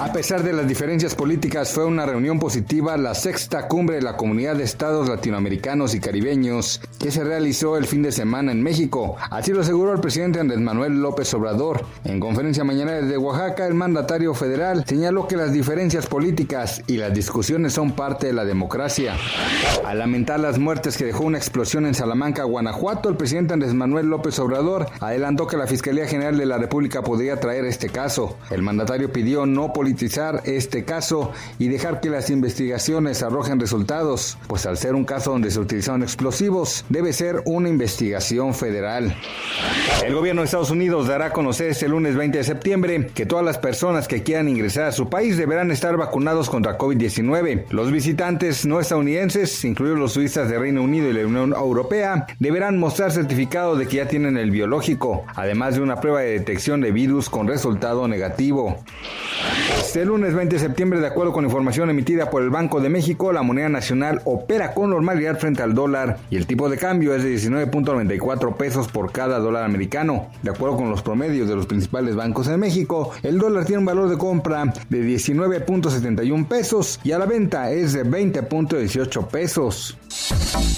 A pesar de las diferencias políticas, fue una reunión positiva la sexta cumbre de la Comunidad de Estados Latinoamericanos y Caribeños que se realizó el fin de semana en México. Así lo aseguró el presidente Andrés Manuel López Obrador. En conferencia mañana desde Oaxaca, el mandatario federal señaló que las diferencias políticas y las discusiones son parte de la democracia. Al lamentar las muertes que dejó una explosión en Salamanca, Guanajuato, el presidente Andrés Manuel López Obrador adelantó que la Fiscalía General de la República podría traer este caso. El mandatario pidió no politizar este caso y dejar que las investigaciones arrojen resultados, pues al ser un caso donde se utilizaron explosivos, debe ser una investigación federal. El gobierno de Estados Unidos dará a conocer este lunes 20 de septiembre que todas las personas que quieran ingresar a su país deberán estar vacunados contra COVID-19. Los visitantes no estadounidenses, incluidos los turistas de Reino Unido y la Unión Europea, deberán mostrar certificado de que ya tienen el biológico, además de una prueba de detección de virus con resultado negativo. Este lunes 20 de septiembre, de acuerdo con información emitida por el Banco de México, la moneda nacional opera con normalidad frente al dólar y el tipo de cambio es de 19.94 pesos por cada dólar americano. De acuerdo con los promedios de los principales bancos en México, el dólar tiene un valor de compra de 19.71 pesos y a la venta es de 20.18 pesos.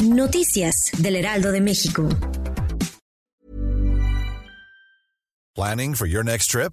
Noticias del Heraldo de México. Planning for your next trip?